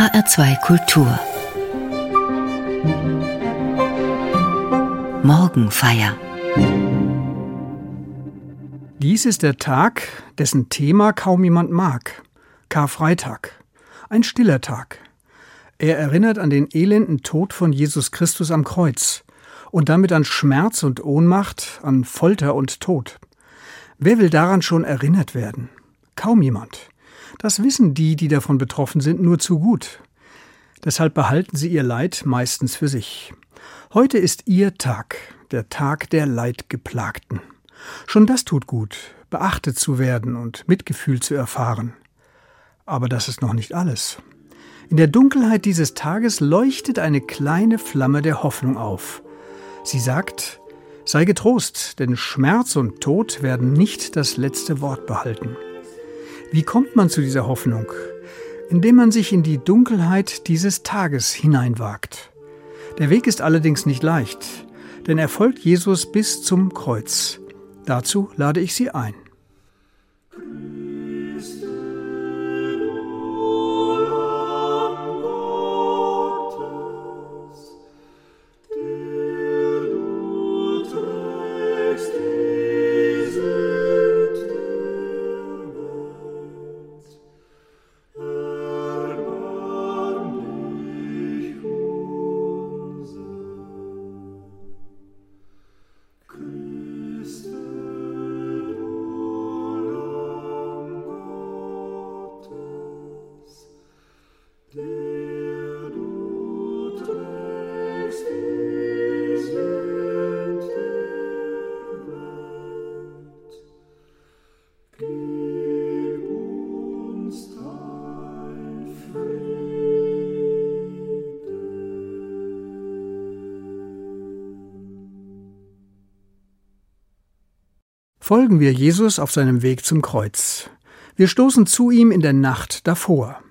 HR2 Kultur Morgenfeier Dies ist der Tag, dessen Thema kaum jemand mag. Karfreitag. Ein stiller Tag. Er erinnert an den elenden Tod von Jesus Christus am Kreuz und damit an Schmerz und Ohnmacht, an Folter und Tod. Wer will daran schon erinnert werden? Kaum jemand. Das wissen die, die davon betroffen sind, nur zu gut. Deshalb behalten sie ihr Leid meistens für sich. Heute ist ihr Tag, der Tag der Leidgeplagten. Schon das tut gut, beachtet zu werden und Mitgefühl zu erfahren. Aber das ist noch nicht alles. In der Dunkelheit dieses Tages leuchtet eine kleine Flamme der Hoffnung auf. Sie sagt, Sei getrost, denn Schmerz und Tod werden nicht das letzte Wort behalten. Wie kommt man zu dieser Hoffnung? Indem man sich in die Dunkelheit dieses Tages hineinwagt. Der Weg ist allerdings nicht leicht, denn er folgt Jesus bis zum Kreuz. Dazu lade ich Sie ein. Folgen wir Jesus auf seinem Weg zum Kreuz. Wir stoßen zu ihm in der Nacht davor.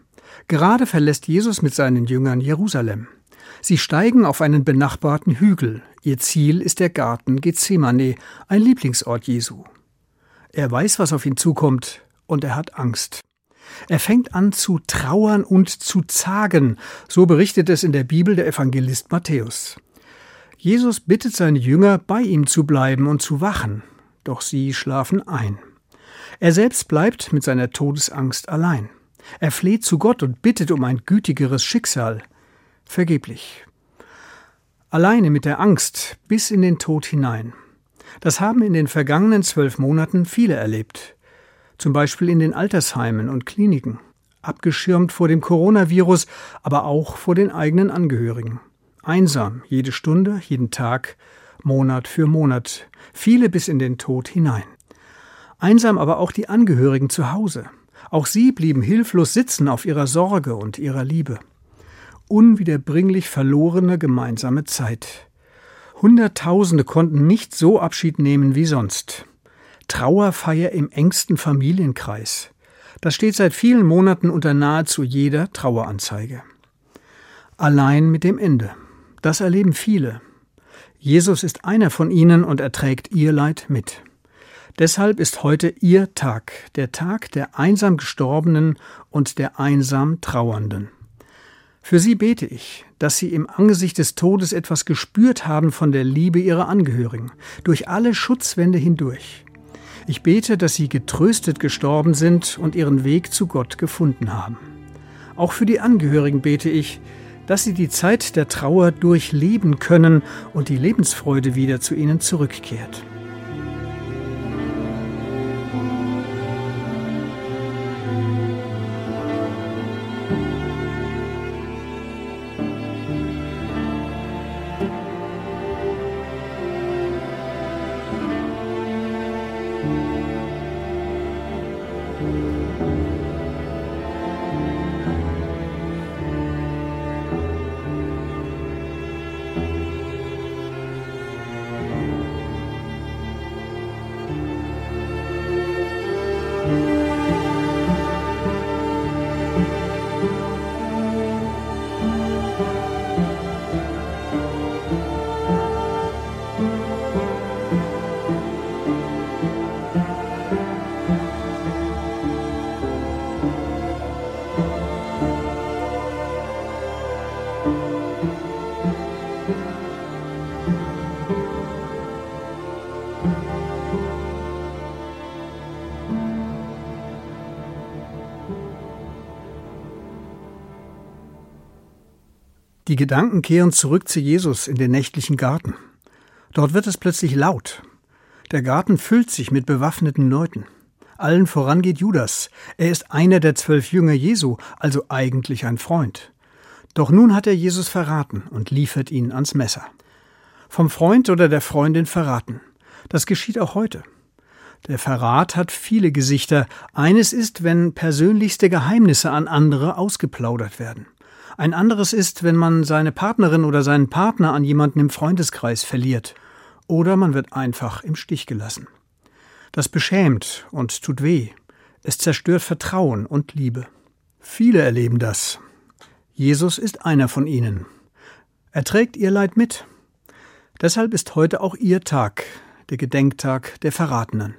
Gerade verlässt Jesus mit seinen Jüngern Jerusalem. Sie steigen auf einen benachbarten Hügel. Ihr Ziel ist der Garten Gethsemane, ein Lieblingsort Jesu. Er weiß, was auf ihn zukommt, und er hat Angst. Er fängt an zu trauern und zu zagen, so berichtet es in der Bibel der Evangelist Matthäus. Jesus bittet seine Jünger, bei ihm zu bleiben und zu wachen doch sie schlafen ein. Er selbst bleibt mit seiner Todesangst allein. Er fleht zu Gott und bittet um ein gütigeres Schicksal. Vergeblich. Alleine mit der Angst bis in den Tod hinein. Das haben in den vergangenen zwölf Monaten viele erlebt. Zum Beispiel in den Altersheimen und Kliniken. Abgeschirmt vor dem Coronavirus, aber auch vor den eigenen Angehörigen. Einsam, jede Stunde, jeden Tag, Monat für Monat, viele bis in den Tod hinein. Einsam aber auch die Angehörigen zu Hause. Auch sie blieben hilflos sitzen auf ihrer Sorge und ihrer Liebe. Unwiederbringlich verlorene gemeinsame Zeit. Hunderttausende konnten nicht so Abschied nehmen wie sonst. Trauerfeier im engsten Familienkreis. Das steht seit vielen Monaten unter nahezu jeder Traueranzeige. Allein mit dem Ende. Das erleben viele. Jesus ist einer von ihnen und er trägt ihr Leid mit. Deshalb ist heute ihr Tag, der Tag der einsam Gestorbenen und der einsam Trauernden. Für sie bete ich, dass sie im Angesicht des Todes etwas gespürt haben von der Liebe ihrer Angehörigen, durch alle Schutzwände hindurch. Ich bete, dass sie getröstet gestorben sind und ihren Weg zu Gott gefunden haben. Auch für die Angehörigen bete ich, dass sie die Zeit der Trauer durchleben können und die Lebensfreude wieder zu ihnen zurückkehrt. Gedanken kehren zurück zu Jesus in den nächtlichen Garten. Dort wird es plötzlich laut. Der Garten füllt sich mit bewaffneten Leuten. Allen voran geht Judas. Er ist einer der zwölf Jünger Jesu, also eigentlich ein Freund. Doch nun hat er Jesus verraten und liefert ihn ans Messer. Vom Freund oder der Freundin verraten. Das geschieht auch heute. Der Verrat hat viele Gesichter. Eines ist, wenn persönlichste Geheimnisse an andere ausgeplaudert werden. Ein anderes ist, wenn man seine Partnerin oder seinen Partner an jemanden im Freundeskreis verliert. Oder man wird einfach im Stich gelassen. Das beschämt und tut weh. Es zerstört Vertrauen und Liebe. Viele erleben das. Jesus ist einer von ihnen. Er trägt ihr Leid mit. Deshalb ist heute auch ihr Tag, der Gedenktag der Verratenen.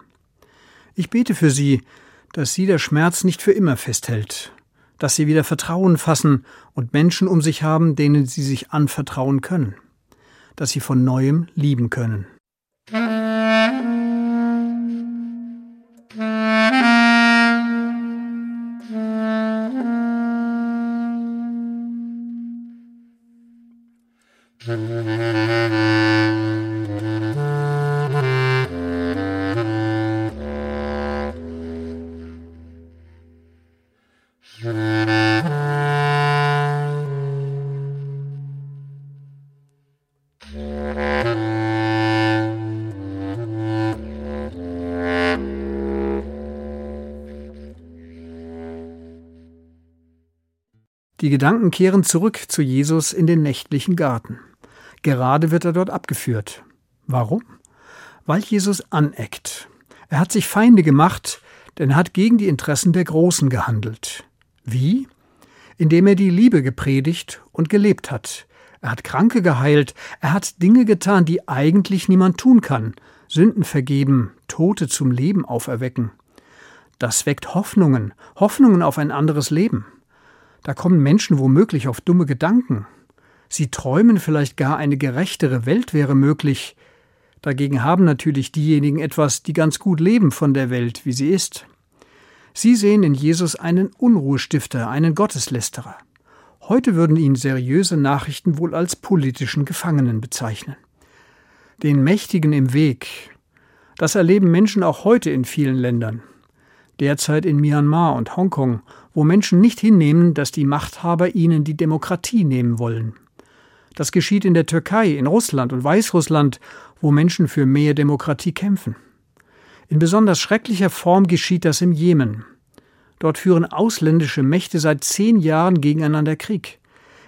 Ich bete für Sie, dass Sie der Schmerz nicht für immer festhält, dass Sie wieder Vertrauen fassen und Menschen um sich haben, denen Sie sich anvertrauen können, dass Sie von neuem lieben können. Die Gedanken kehren zurück zu Jesus in den nächtlichen Garten. Gerade wird er dort abgeführt. Warum? Weil Jesus aneckt. Er hat sich Feinde gemacht, denn er hat gegen die Interessen der Großen gehandelt. Wie? Indem er die Liebe gepredigt und gelebt hat. Er hat Kranke geheilt, er hat Dinge getan, die eigentlich niemand tun kann. Sünden vergeben, Tote zum Leben auferwecken. Das weckt Hoffnungen, Hoffnungen auf ein anderes Leben. Da kommen Menschen womöglich auf dumme Gedanken. Sie träumen vielleicht gar eine gerechtere Welt wäre möglich. Dagegen haben natürlich diejenigen etwas, die ganz gut leben von der Welt, wie sie ist. Sie sehen in Jesus einen Unruhestifter, einen Gotteslästerer. Heute würden ihn seriöse Nachrichten wohl als politischen Gefangenen bezeichnen. Den Mächtigen im Weg. Das erleben Menschen auch heute in vielen Ländern. Derzeit in Myanmar und Hongkong wo Menschen nicht hinnehmen, dass die Machthaber ihnen die Demokratie nehmen wollen. Das geschieht in der Türkei, in Russland und Weißrussland, wo Menschen für mehr Demokratie kämpfen. In besonders schrecklicher Form geschieht das im Jemen. Dort führen ausländische Mächte seit zehn Jahren gegeneinander Krieg.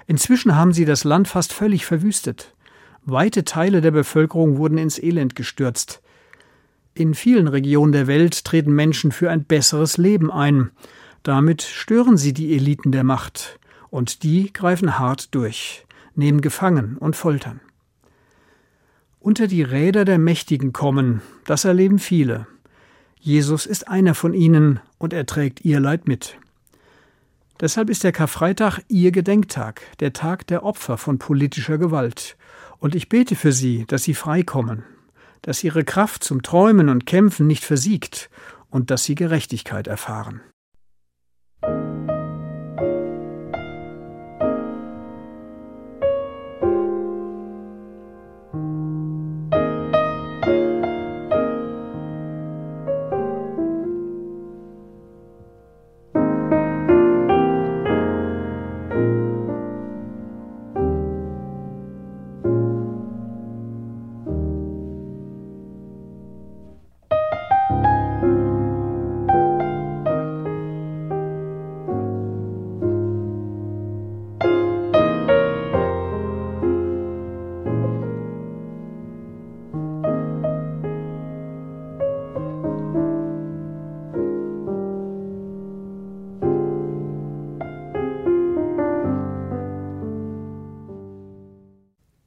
Inzwischen haben sie das Land fast völlig verwüstet. Weite Teile der Bevölkerung wurden ins Elend gestürzt. In vielen Regionen der Welt treten Menschen für ein besseres Leben ein. Damit stören sie die Eliten der Macht, und die greifen hart durch, nehmen gefangen und foltern. Unter die Räder der Mächtigen kommen, das erleben viele. Jesus ist einer von ihnen und er trägt ihr Leid mit. Deshalb ist der Karfreitag ihr Gedenktag, der Tag der Opfer von politischer Gewalt. Und ich bete für sie, dass sie freikommen, dass ihre Kraft zum Träumen und Kämpfen nicht versiegt und dass sie Gerechtigkeit erfahren.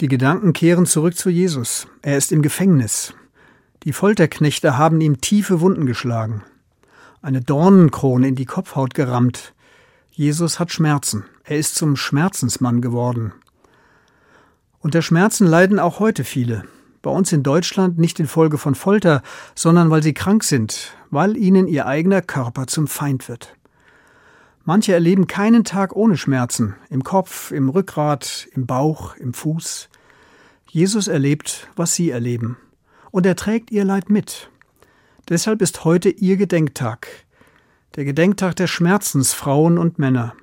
Die Gedanken kehren zurück zu Jesus. Er ist im Gefängnis. Die Folterknechte haben ihm tiefe Wunden geschlagen, eine Dornenkrone in die Kopfhaut gerammt. Jesus hat Schmerzen. Er ist zum Schmerzensmann geworden. Unter Schmerzen leiden auch heute viele. Bei uns in Deutschland nicht infolge von Folter, sondern weil sie krank sind, weil ihnen ihr eigener Körper zum Feind wird. Manche erleben keinen Tag ohne Schmerzen, im Kopf, im Rückgrat, im Bauch, im Fuß. Jesus erlebt, was sie erleben, und er trägt ihr Leid mit. Deshalb ist heute ihr Gedenktag, der Gedenktag der Schmerzensfrauen und Männer.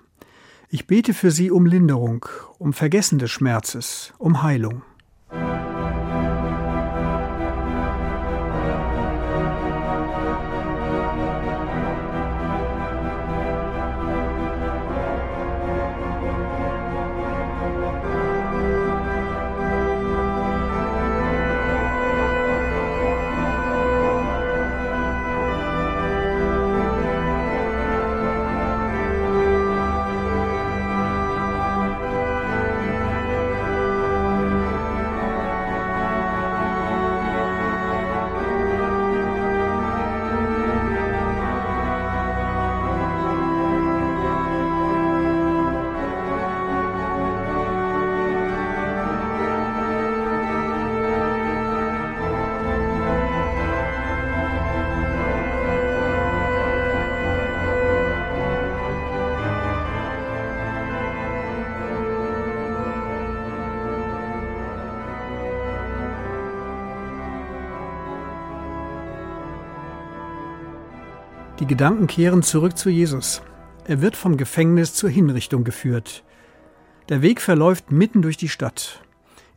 Ich bete für sie um Linderung, um Vergessen des Schmerzes, um Heilung. Die Gedanken kehren zurück zu Jesus. Er wird vom Gefängnis zur Hinrichtung geführt. Der Weg verläuft mitten durch die Stadt.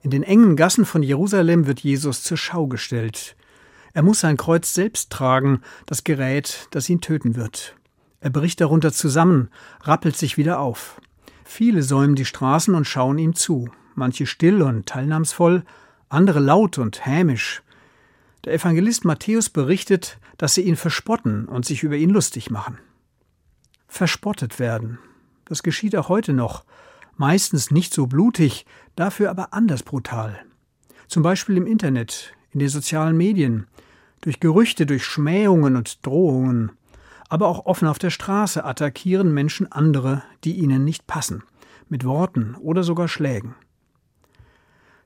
In den engen Gassen von Jerusalem wird Jesus zur Schau gestellt. Er muss sein Kreuz selbst tragen, das Gerät, das ihn töten wird. Er bricht darunter zusammen, rappelt sich wieder auf. Viele säumen die Straßen und schauen ihm zu, manche still und teilnahmsvoll, andere laut und hämisch. Der Evangelist Matthäus berichtet, dass sie ihn verspotten und sich über ihn lustig machen. Verspottet werden. Das geschieht auch heute noch, meistens nicht so blutig, dafür aber anders brutal. Zum Beispiel im Internet, in den sozialen Medien, durch Gerüchte, durch Schmähungen und Drohungen, aber auch offen auf der Straße attackieren Menschen andere, die ihnen nicht passen, mit Worten oder sogar Schlägen.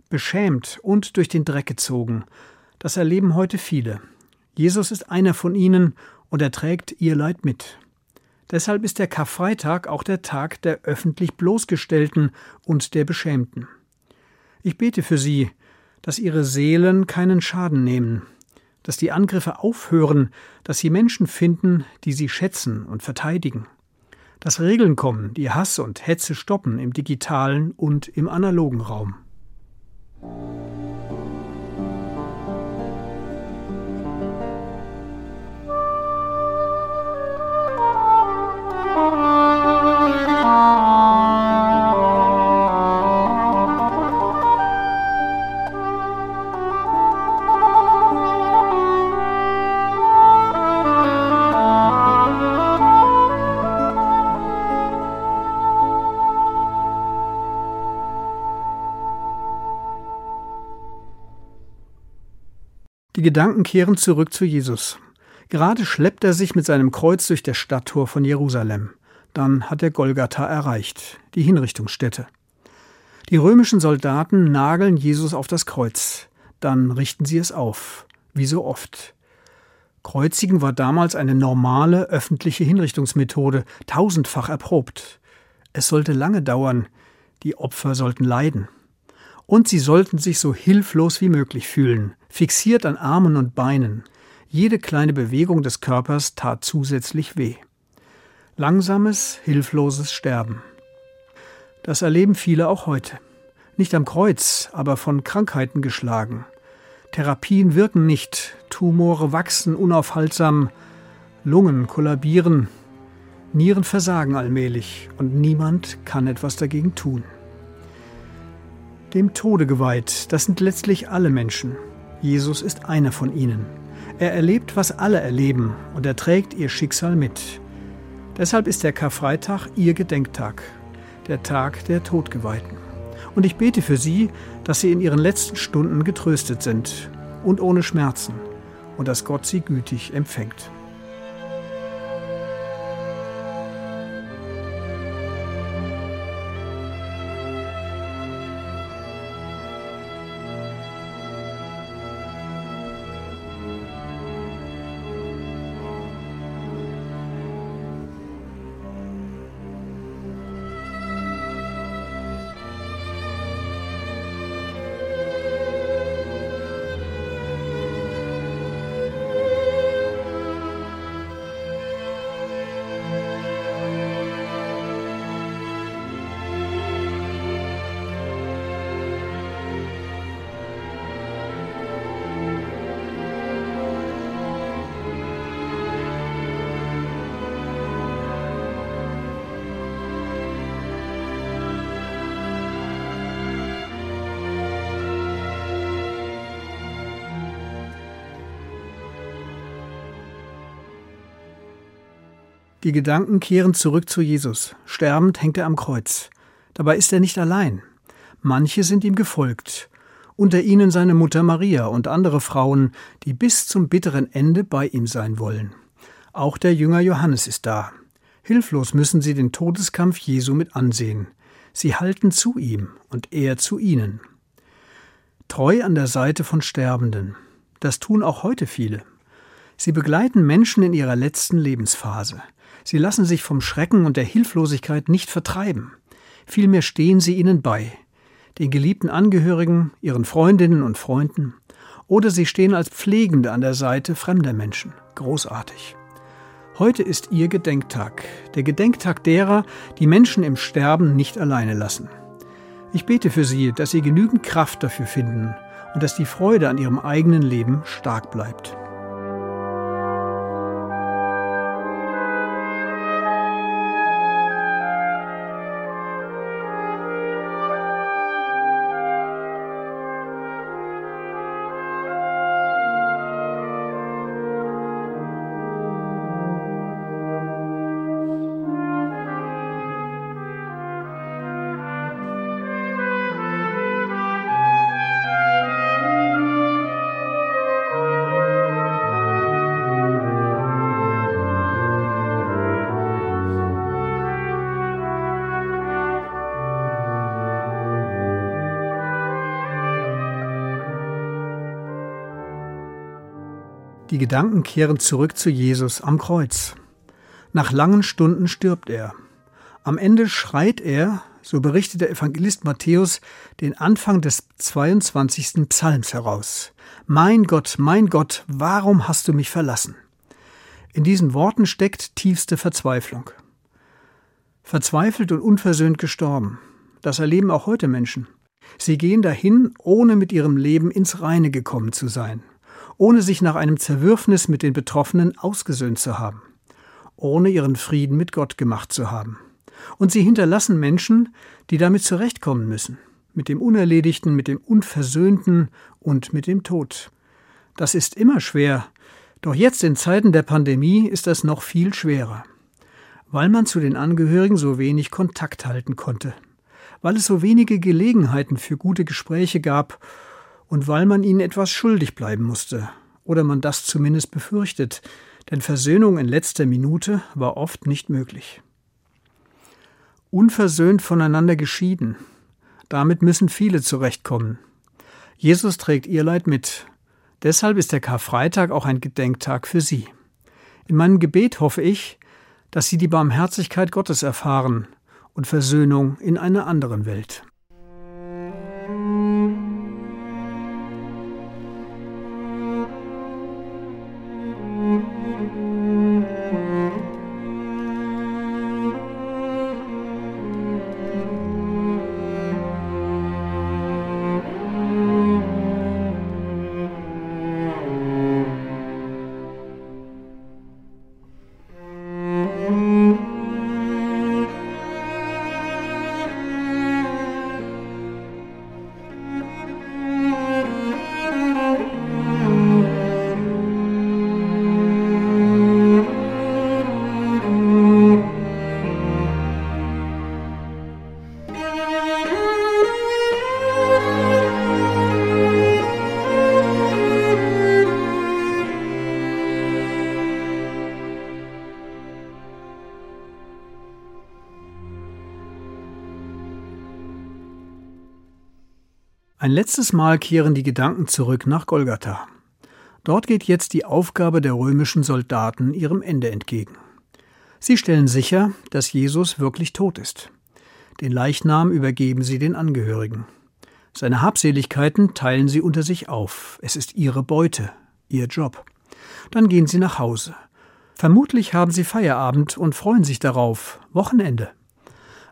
Beschämt und durch den Dreck gezogen das erleben heute viele. Jesus ist einer von ihnen und er trägt ihr Leid mit. Deshalb ist der Karfreitag auch der Tag der öffentlich bloßgestellten und der Beschämten. Ich bete für sie, dass ihre Seelen keinen Schaden nehmen, dass die Angriffe aufhören, dass sie Menschen finden, die sie schätzen und verteidigen, dass Regeln kommen, die Hass und Hetze stoppen im digitalen und im analogen Raum. Gedanken kehren zurück zu Jesus. Gerade schleppt er sich mit seinem Kreuz durch das Stadttor von Jerusalem. Dann hat er Golgatha erreicht, die Hinrichtungsstätte. Die römischen Soldaten nageln Jesus auf das Kreuz. Dann richten sie es auf, wie so oft. Kreuzigen war damals eine normale öffentliche Hinrichtungsmethode, tausendfach erprobt. Es sollte lange dauern, die Opfer sollten leiden. Und sie sollten sich so hilflos wie möglich fühlen, fixiert an Armen und Beinen. Jede kleine Bewegung des Körpers tat zusätzlich weh. Langsames, hilfloses Sterben. Das erleben viele auch heute. Nicht am Kreuz, aber von Krankheiten geschlagen. Therapien wirken nicht, Tumore wachsen unaufhaltsam, Lungen kollabieren, Nieren versagen allmählich und niemand kann etwas dagegen tun dem Tode geweiht. Das sind letztlich alle Menschen. Jesus ist einer von ihnen. Er erlebt, was alle erleben, und er trägt ihr Schicksal mit. Deshalb ist der Karfreitag ihr Gedenktag, der Tag der Todgeweihten. Und ich bete für sie, dass sie in ihren letzten Stunden getröstet sind und ohne Schmerzen und dass Gott sie gütig empfängt. Die Gedanken kehren zurück zu Jesus. Sterbend hängt er am Kreuz. Dabei ist er nicht allein. Manche sind ihm gefolgt, unter ihnen seine Mutter Maria und andere Frauen, die bis zum bitteren Ende bei ihm sein wollen. Auch der Jünger Johannes ist da. Hilflos müssen sie den Todeskampf Jesu mit ansehen. Sie halten zu ihm und er zu ihnen. Treu an der Seite von Sterbenden. Das tun auch heute viele. Sie begleiten Menschen in ihrer letzten Lebensphase. Sie lassen sich vom Schrecken und der Hilflosigkeit nicht vertreiben. Vielmehr stehen sie ihnen bei, den geliebten Angehörigen, ihren Freundinnen und Freunden, oder sie stehen als Pflegende an der Seite fremder Menschen. Großartig. Heute ist ihr Gedenktag, der Gedenktag derer, die Menschen im Sterben nicht alleine lassen. Ich bete für sie, dass sie genügend Kraft dafür finden und dass die Freude an ihrem eigenen Leben stark bleibt. Die Gedanken kehren zurück zu Jesus am Kreuz. Nach langen Stunden stirbt er. Am Ende schreit er, so berichtet der Evangelist Matthäus, den Anfang des 22. Psalms heraus. Mein Gott, mein Gott, warum hast du mich verlassen? In diesen Worten steckt tiefste Verzweiflung. Verzweifelt und unversöhnt gestorben. Das erleben auch heute Menschen. Sie gehen dahin, ohne mit ihrem Leben ins Reine gekommen zu sein ohne sich nach einem Zerwürfnis mit den Betroffenen ausgesöhnt zu haben, ohne ihren Frieden mit Gott gemacht zu haben. Und sie hinterlassen Menschen, die damit zurechtkommen müssen, mit dem Unerledigten, mit dem Unversöhnten und mit dem Tod. Das ist immer schwer, doch jetzt in Zeiten der Pandemie ist das noch viel schwerer, weil man zu den Angehörigen so wenig Kontakt halten konnte, weil es so wenige Gelegenheiten für gute Gespräche gab und weil man ihnen etwas schuldig bleiben musste, oder man das zumindest befürchtet, denn Versöhnung in letzter Minute war oft nicht möglich. Unversöhnt voneinander geschieden, damit müssen viele zurechtkommen. Jesus trägt ihr Leid mit. Deshalb ist der Karfreitag auch ein Gedenktag für sie. In meinem Gebet hoffe ich, dass sie die Barmherzigkeit Gottes erfahren und Versöhnung in einer anderen Welt. Ein letztes Mal kehren die Gedanken zurück nach Golgatha. Dort geht jetzt die Aufgabe der römischen Soldaten ihrem Ende entgegen. Sie stellen sicher, dass Jesus wirklich tot ist. Den Leichnam übergeben sie den Angehörigen. Seine Habseligkeiten teilen sie unter sich auf. Es ist ihre Beute, ihr Job. Dann gehen sie nach Hause. Vermutlich haben sie Feierabend und freuen sich darauf, Wochenende.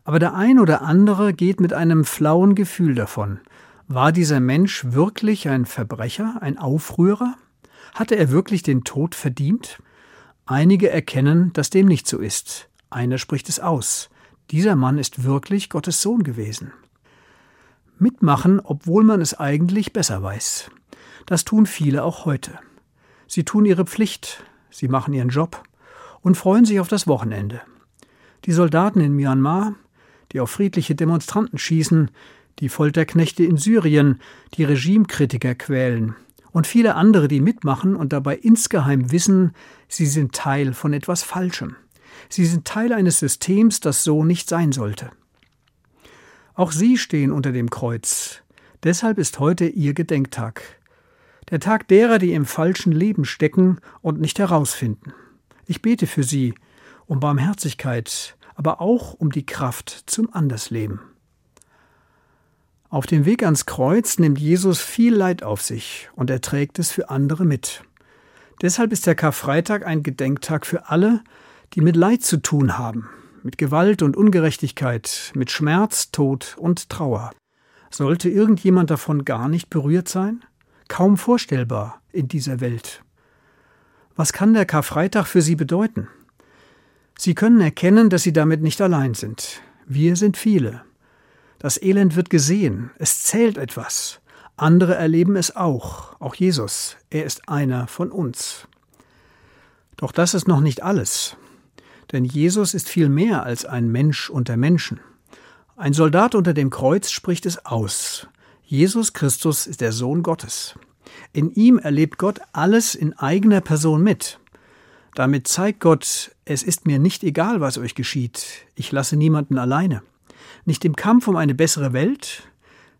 Aber der ein oder andere geht mit einem flauen Gefühl davon, war dieser Mensch wirklich ein Verbrecher, ein Aufrührer? Hatte er wirklich den Tod verdient? Einige erkennen, dass dem nicht so ist. Einer spricht es aus. Dieser Mann ist wirklich Gottes Sohn gewesen. Mitmachen, obwohl man es eigentlich besser weiß. Das tun viele auch heute. Sie tun ihre Pflicht, sie machen ihren Job und freuen sich auf das Wochenende. Die Soldaten in Myanmar, die auf friedliche Demonstranten schießen, die Folterknechte in Syrien, die Regimekritiker quälen und viele andere, die mitmachen und dabei insgeheim wissen, sie sind Teil von etwas Falschem. Sie sind Teil eines Systems, das so nicht sein sollte. Auch sie stehen unter dem Kreuz. Deshalb ist heute ihr Gedenktag. Der Tag derer, die im falschen Leben stecken und nicht herausfinden. Ich bete für sie um Barmherzigkeit, aber auch um die Kraft zum Andersleben. Auf dem Weg ans Kreuz nimmt Jesus viel Leid auf sich und er trägt es für andere mit. Deshalb ist der Karfreitag ein Gedenktag für alle, die mit Leid zu tun haben, mit Gewalt und Ungerechtigkeit, mit Schmerz, Tod und Trauer. Sollte irgendjemand davon gar nicht berührt sein? Kaum vorstellbar in dieser Welt. Was kann der Karfreitag für Sie bedeuten? Sie können erkennen, dass Sie damit nicht allein sind. Wir sind viele. Das Elend wird gesehen, es zählt etwas. Andere erleben es auch, auch Jesus, er ist einer von uns. Doch das ist noch nicht alles. Denn Jesus ist viel mehr als ein Mensch unter Menschen. Ein Soldat unter dem Kreuz spricht es aus. Jesus Christus ist der Sohn Gottes. In ihm erlebt Gott alles in eigener Person mit. Damit zeigt Gott, es ist mir nicht egal, was euch geschieht. Ich lasse niemanden alleine. Nicht im Kampf um eine bessere Welt,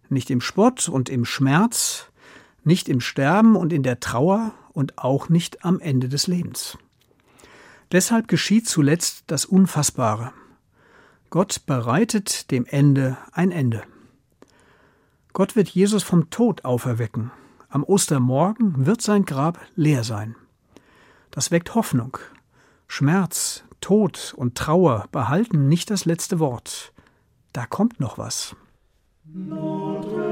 nicht im Spott und im Schmerz, nicht im Sterben und in der Trauer und auch nicht am Ende des Lebens. Deshalb geschieht zuletzt das Unfassbare. Gott bereitet dem Ende ein Ende. Gott wird Jesus vom Tod auferwecken. Am Ostermorgen wird sein Grab leer sein. Das weckt Hoffnung. Schmerz, Tod und Trauer behalten nicht das letzte Wort. Da kommt noch was. Nordrhein.